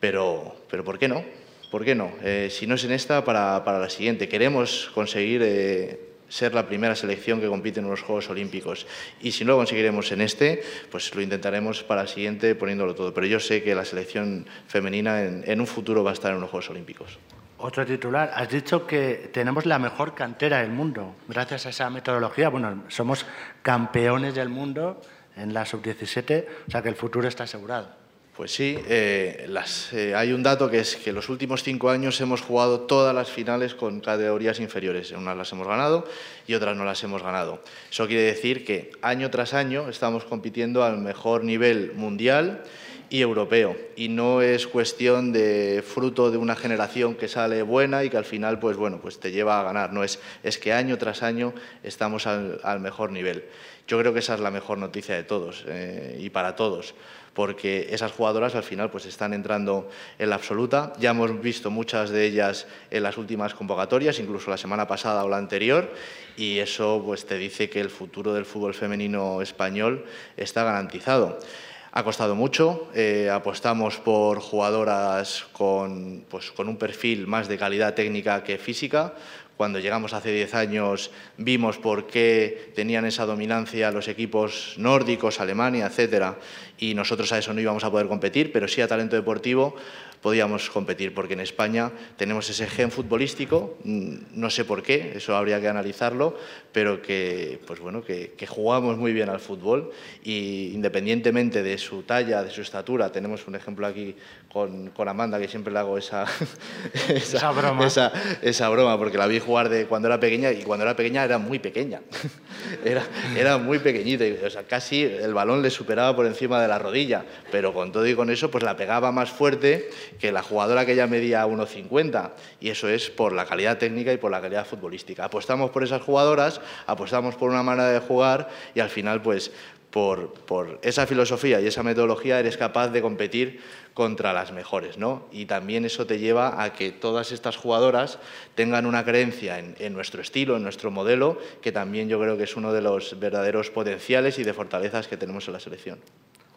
[SPEAKER 2] pero, pero ¿por qué no? ¿Por qué no? Eh, si no es en esta, para, para la siguiente. Queremos conseguir eh, ser la primera selección que compite en los Juegos Olímpicos. Y si no lo conseguiremos en este, pues lo intentaremos para la siguiente poniéndolo todo. Pero yo sé que la selección femenina en, en un futuro va a estar en los Juegos Olímpicos.
[SPEAKER 4] Otro titular, has dicho que tenemos la mejor cantera del mundo, gracias a esa metodología. Bueno, somos campeones del mundo en la sub-17, o sea que el futuro está asegurado.
[SPEAKER 2] Pues sí, eh, eh, hay un dato que es que los últimos cinco años hemos jugado todas las finales con categorías inferiores. Unas las hemos ganado y otras no las hemos ganado. Eso quiere decir que año tras año estamos compitiendo al mejor nivel mundial y europeo. Y no es cuestión de fruto de una generación que sale buena y que al final pues, bueno, pues te lleva a ganar. No es, es que año tras año estamos al, mejor nivel. Yo creo que esa es la mejor noticia de todos eh, y para todos porque esas jugadoras al final pues están entrando en la absoluta. Ya hemos visto muchas de ellas en las últimas convocatorias, incluso la semana pasada o la anterior, y eso pues te dice que el futuro del fútbol femenino español está garantizado. Ha costado mucho, eh, apostamos por jugadoras con, pues, con un perfil más de calidad técnica que física. Cuando llegamos hace 10 años vimos por qué tenían esa dominancia los equipos nórdicos, Alemania, etcétera, y nosotros a eso no íbamos a poder competir, pero sí a talento deportivo podíamos competir, porque en España tenemos ese gen futbolístico, mm, no sé por qué, eso habría que analizarlo, pero que, pues bueno, que, jugamos muy bien al fútbol y independientemente de su talla, de su estatura, tenemos un ejemplo aquí con, con Amanda, que siempre le hago esa,
[SPEAKER 4] esa, broma.
[SPEAKER 2] Esa, broma, porque la vi jugar de cuando era pequeña y cuando era pequeña era muy pequeña, era, era muy pequeñita, o sea, casi el balón le superaba por encima de la rodilla, pero con todo y con eso pues la pegaba más fuerte que la jugadora que ya medía 1,50 y eso es por la calidad técnica y por la calidad futbolística. Apostamos por esas jugadoras, apostamos por una manera de jugar y al final pues por, por, esa filosofía y esa metodología eres capaz de competir contra las mejores, ¿no? Y también eso te lleva a que todas estas jugadoras tengan una creencia en, en, nuestro estilo, en nuestro modelo, que también yo creo que es uno de los verdaderos potenciales y de fortalezas que tenemos en la selección.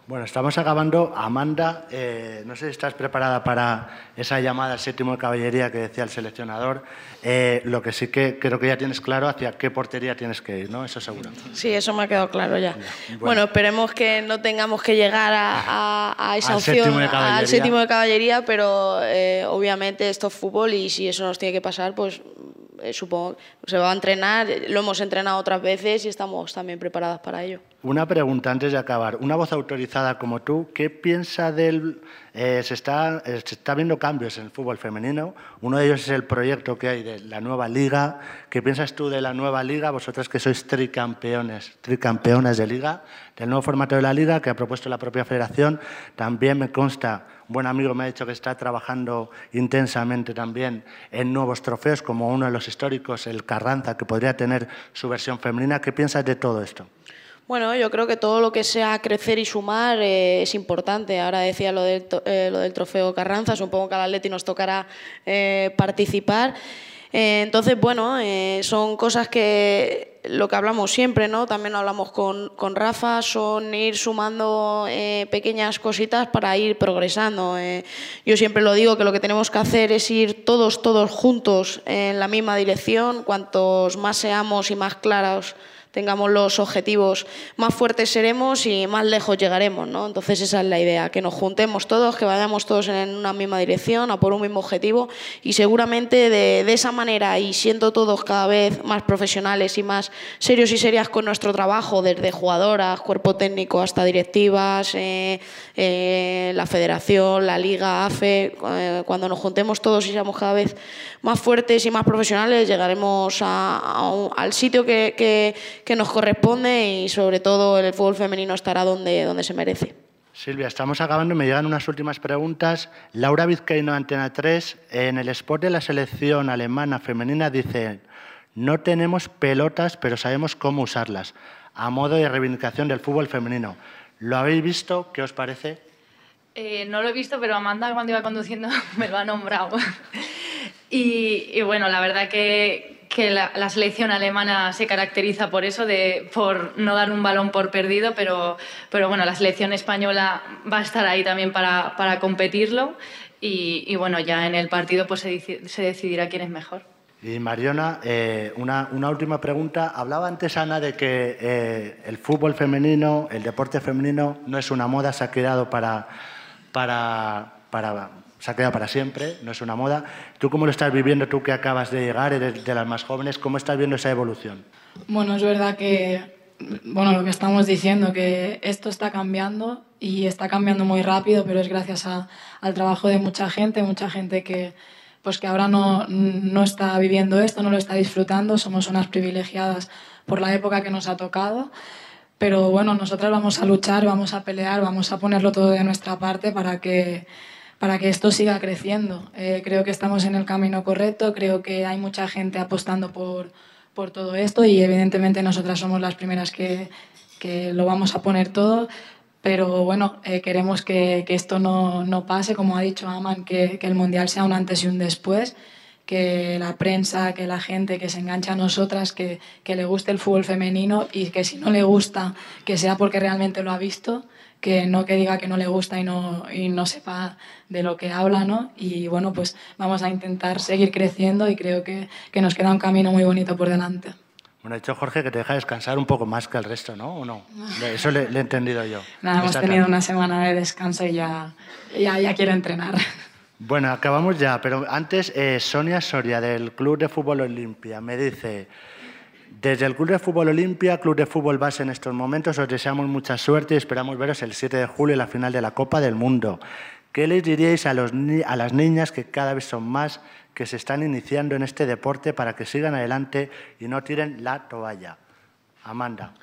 [SPEAKER 4] Bueno, estamos acabando. Amanda, eh, no sé si estás preparada para esa llamada al séptimo de caballería que decía el seleccionador. Eh, lo que sí que creo que ya tienes claro hacia qué portería tienes que ir, ¿no? Eso seguro.
[SPEAKER 5] Sí, eso me ha quedado claro ya. Bueno, esperemos que no tengamos que llegar a, esa opción, al séptimo de caballería, pero eh, obviamente esto es fútbol y si eso nos tiene que pasar, pues eh, supongo se va a entrenar, lo hemos entrenado otras veces y estamos también preparadas para ello.
[SPEAKER 4] Una pregunta antes de acabar. Una voz autorizada como tú, ¿qué piensa del... Eh, se, está, eh, se está viendo cambios en el fútbol femenino. Uno de ellos es el proyecto que hay de la nueva liga. ¿Qué piensas tú de la nueva liga? Vosotros que sois tricampeones, tricampeonas de liga, del nuevo formato de la liga que ha propuesto la propia federación. También me consta buen amigo me ha dicho que está trabajando intensamente también en nuevos trofeos, como uno de los históricos, el Carranza, que podría tener su versión femenina. ¿Qué piensas de todo esto?
[SPEAKER 5] Bueno, yo creo que todo lo que sea crecer y sumar eh, es importante. Ahora decía lo del, eh, lo del trofeo Carranza, supongo que al Atleti nos tocará eh, participar. entonces, bueno, son cosas que lo que hablamos siempre, ¿no? También hablamos con, con Rafa, son ir sumando pequeñas cositas para ir progresando. yo siempre lo digo que lo que tenemos que hacer es ir todos, todos juntos en la misma dirección. Cuantos más seamos y más claros tengamos los objetivos, más fuertes seremos y más lejos llegaremos. ¿no? Entonces esa es la idea, que nos juntemos todos, que vayamos todos en una misma dirección, a por un mismo objetivo y seguramente de, esa manera y siendo todos cada vez más profesionales y más serios y serias con nuestro trabajo, desde jugadoras, cuerpo técnico hasta directivas, eh, eh, la federación, la liga, AFE, eh, cuando nos juntemos todos y seamos cada vez más fuertes y más profesionales, llegaremos al sitio que, que que nos corresponde y sobre todo el fútbol femenino estará donde, donde se merece.
[SPEAKER 4] Silvia, estamos acabando, me llegan unas últimas preguntas. Laura Vizcaíno, Antena 3, en el sport de la selección alemana femenina dice, no tenemos pelotas, pero sabemos cómo usarlas, a modo de reivindicación del fútbol femenino. ¿Lo habéis visto? ¿Qué os parece?
[SPEAKER 6] Eh, no lo he visto, pero Amanda cuando iba conduciendo me lo ha nombrado. Y, y, bueno, la verdad que, que la, selección alemana se caracteriza por eso, de, por no dar un balón por perdido, pero, pero bueno, la selección española va a estar ahí también para, para competirlo y, bueno, ya en el partido pues se, se decidirá quién es mejor.
[SPEAKER 4] Y Mariona, eh, una, una, última pregunta. Hablaba antes Ana de que eh, el fútbol femenino, el deporte femenino no es una moda, se ha quedado para, para, para se ha quedado para siempre, no es una moda. ¿Tú cómo lo estás viviendo, tú que acabas de llegar, eres de las más jóvenes, cómo estás viendo esa evolución?
[SPEAKER 7] Bueno, es verdad que, bueno, lo que estamos diciendo, que esto está cambiando y está cambiando muy rápido, pero es gracias al trabajo de mucha gente, mucha gente que, pues que ahora no, no está viviendo esto, no lo está disfrutando, somos unas privilegiadas por la época que nos ha tocado. Pero bueno, nosotras vamos a luchar, vamos a pelear, vamos a ponerlo todo de nuestra parte para que para que esto siga creciendo. Eh, creo que estamos en el camino correcto, creo que hay mucha gente apostando por, por todo esto y evidentemente nosotras somos las primeras que, que lo vamos a poner todo, pero bueno, eh, queremos que, que, esto no, no, pase, como ha dicho Aman, que, que, el Mundial sea un antes y un después, que la prensa, que la gente que se engancha a nosotras, que, que le guste el fútbol femenino y que si no le gusta, que sea porque realmente lo ha visto que no que diga que no le gusta y no, y no sepa de lo que habla, ¿no? Y bueno, pues vamos a intentar seguir creciendo y creo que, que nos queda un camino muy bonito por delante.
[SPEAKER 4] Bueno, ha dicho Jorge que te deja descansar un poco más que el resto, ¿no? ¿O no? Eso le, le he entendido yo.
[SPEAKER 7] Nada, hemos tenido una semana de descanso y ya, ya, ya quiero entrenar.
[SPEAKER 4] Bueno, acabamos ya, pero antes eh, Sonia Soria del Club de Fútbol Olimpia me dice... Desde el Club de Fútbol Olimpia, Club de Fútbol Base en estos momentos, os deseamos mucha suerte y esperamos veros el 7 de julio en la final de la Copa del Mundo. ¿Qué les diríais a, las niñas que cada vez son más, que se están iniciando en este deporte para que sigan adelante y no tiren la toalla? Amanda.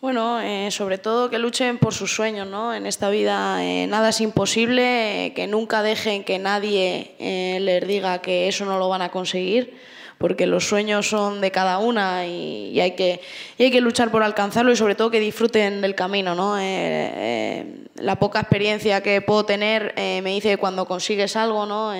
[SPEAKER 5] Bueno, eh, sobre todo que luchen por sus sueños, ¿no? En esta vida eh, nada es imposible, eh, que nunca dejen que nadie les diga que eso no lo van a conseguir porque los sueños son de cada una y, hay, que, hay que luchar por alcanzarlo y sobre todo que disfruten del camino. ¿no? Eh, eh, la poca experiencia que puedo tener eh, me dice que cuando consigues algo, ¿no?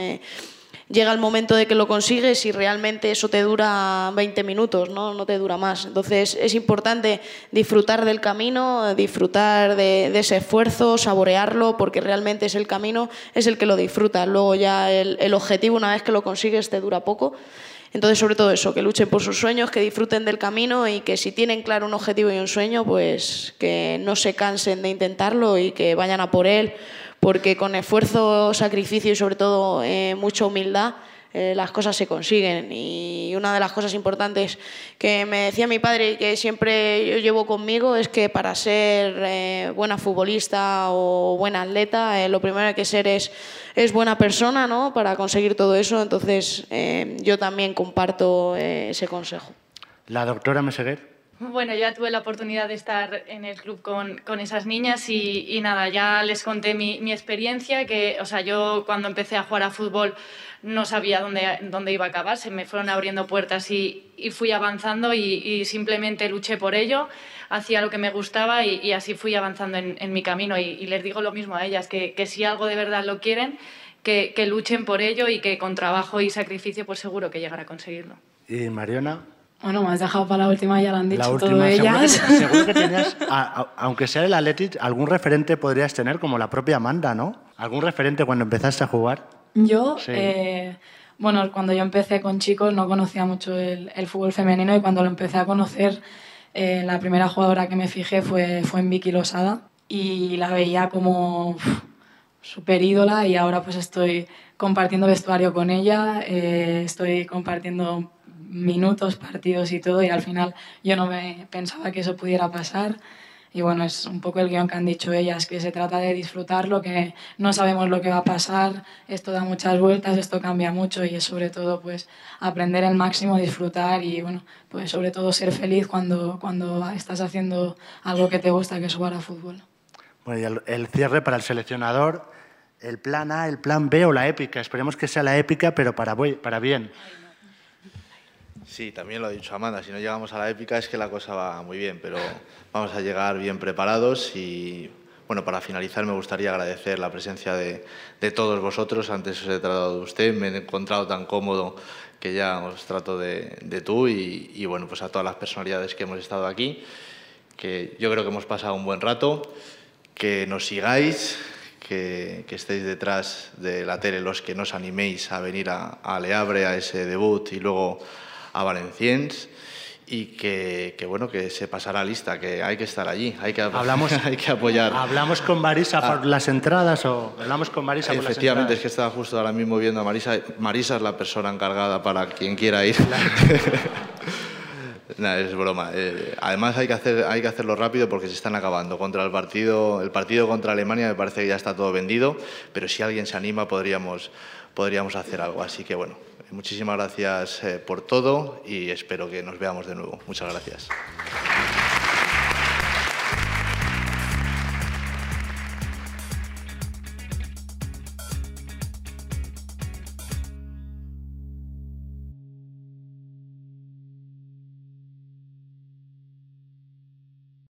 [SPEAKER 5] llega el momento de que lo consigues y realmente eso te dura 20 minutos, ¿no? no te dura más. Entonces es importante disfrutar del camino, disfrutar de, ese esfuerzo, saborearlo, porque realmente es el camino, es el que lo disfruta. Luego ya el objetivo, una vez que lo consigues, te dura poco. Entonces, sobre todo eso, que luchen por sus sueños, que disfruten del camino y que si tienen claro un objetivo y un sueño, pues que no se cansen de intentarlo y que vayan a por él, porque con esfuerzo, sacrificio y sobre todo eh, mucha humildad, eh, las cosas se consiguen. Y una de las cosas importantes que me decía mi padre y que siempre yo llevo conmigo es que para ser eh, buena futbolista o buena atleta, eh, lo primero que hay que ser es, es buena persona ¿no? para conseguir todo eso. Entonces yo también comparto ese consejo.
[SPEAKER 4] La doctora Meseguer.
[SPEAKER 6] Bueno, ya tuve la oportunidad de estar en el club con, con esas niñas y, y, nada, ya les conté mi, mi, experiencia, que, o sea, yo cuando empecé a jugar a fútbol no sabía dónde, dónde iba a acabar, se me fueron abriendo puertas y, y fui avanzando y, y, simplemente luché por ello, hacía lo que me gustaba y, así fui avanzando en, en mi camino y, les digo lo mismo a ellas, que, que si algo de verdad lo quieren, que, que luchen por ello y que con trabajo y sacrificio pues seguro que llegará a conseguirlo.
[SPEAKER 4] ¿Y Mariona?
[SPEAKER 7] Bueno, me has dejado para la última, ya lo han dicho la última, todo ellas.
[SPEAKER 4] Seguro que, seguro que tenías, a, a, aunque sea el Athletic, algún referente podrías tener, como la propia Amanda, ¿no? ¿Algún referente cuando empezaste a jugar?
[SPEAKER 7] Yo, sí. eh, bueno, cuando yo empecé con chicos no conocía mucho el, el fútbol femenino y cuando lo empecé a conocer, eh, la primera jugadora que me fijé fue, fue en Vicky Losada y la veía como súper ídola y ahora pues estoy compartiendo vestuario con ella, eh, estoy compartiendo minutos, partidos y todo, y al final yo no me pensaba que eso pudiera pasar. Y bueno, es un poco el guion que han dicho ellas, que se trata de disfrutarlo, que no sabemos lo que va a pasar, esto da muchas vueltas, esto cambia mucho y es sobre todo pues aprender el máximo, disfrutar y bueno, pues sobre todo ser feliz cuando, cuando estás haciendo algo que te gusta, que es jugar a fútbol.
[SPEAKER 4] Bueno, el cierre para el seleccionador, el plan A, el plan B o la épica. Esperemos que sea la épica, pero para, para bien.
[SPEAKER 2] Sí, también lo ha dicho Amanda, si no llegamos a la épica es que la cosa va muy bien, pero vamos a llegar bien preparados y bueno, para finalizar me gustaría agradecer la presencia de, de todos vosotros. Antes os he tratado de usted, me he encontrado tan cómodo que ya os trato de, de tú y, y, bueno, pues a todas las personalidades que hemos estado aquí, que yo creo que hemos pasado un buen rato, que nos sigáis, que, que estéis detrás de la tele los que nos animéis a venir a, a Leabre, a ese debut y luego a Valenciennes y que, que, bueno que se pasará lista, que hay que estar allí, hay que,
[SPEAKER 4] hablamos,
[SPEAKER 2] hay que apoyar.
[SPEAKER 4] ¿Hablamos con Marisa por las entradas o hablamos con Marisa por
[SPEAKER 2] Efectivamente,
[SPEAKER 4] las
[SPEAKER 2] es que estaba justo ahora mismo viendo a Marisa. Marisa es la persona encargada para quien quiera ir. Nah, es broma. Eh, además hay que, hacer, hay que hacerlo rápido porque se están acabando. Contra el partido, el partido contra Alemania me parece que ya está todo vendido, pero si alguien se anima podríamos, podríamos hacer algo. Así que bueno, muchísimas gracias eh, por todo y espero que nos veamos de nuevo. Muchas gracias.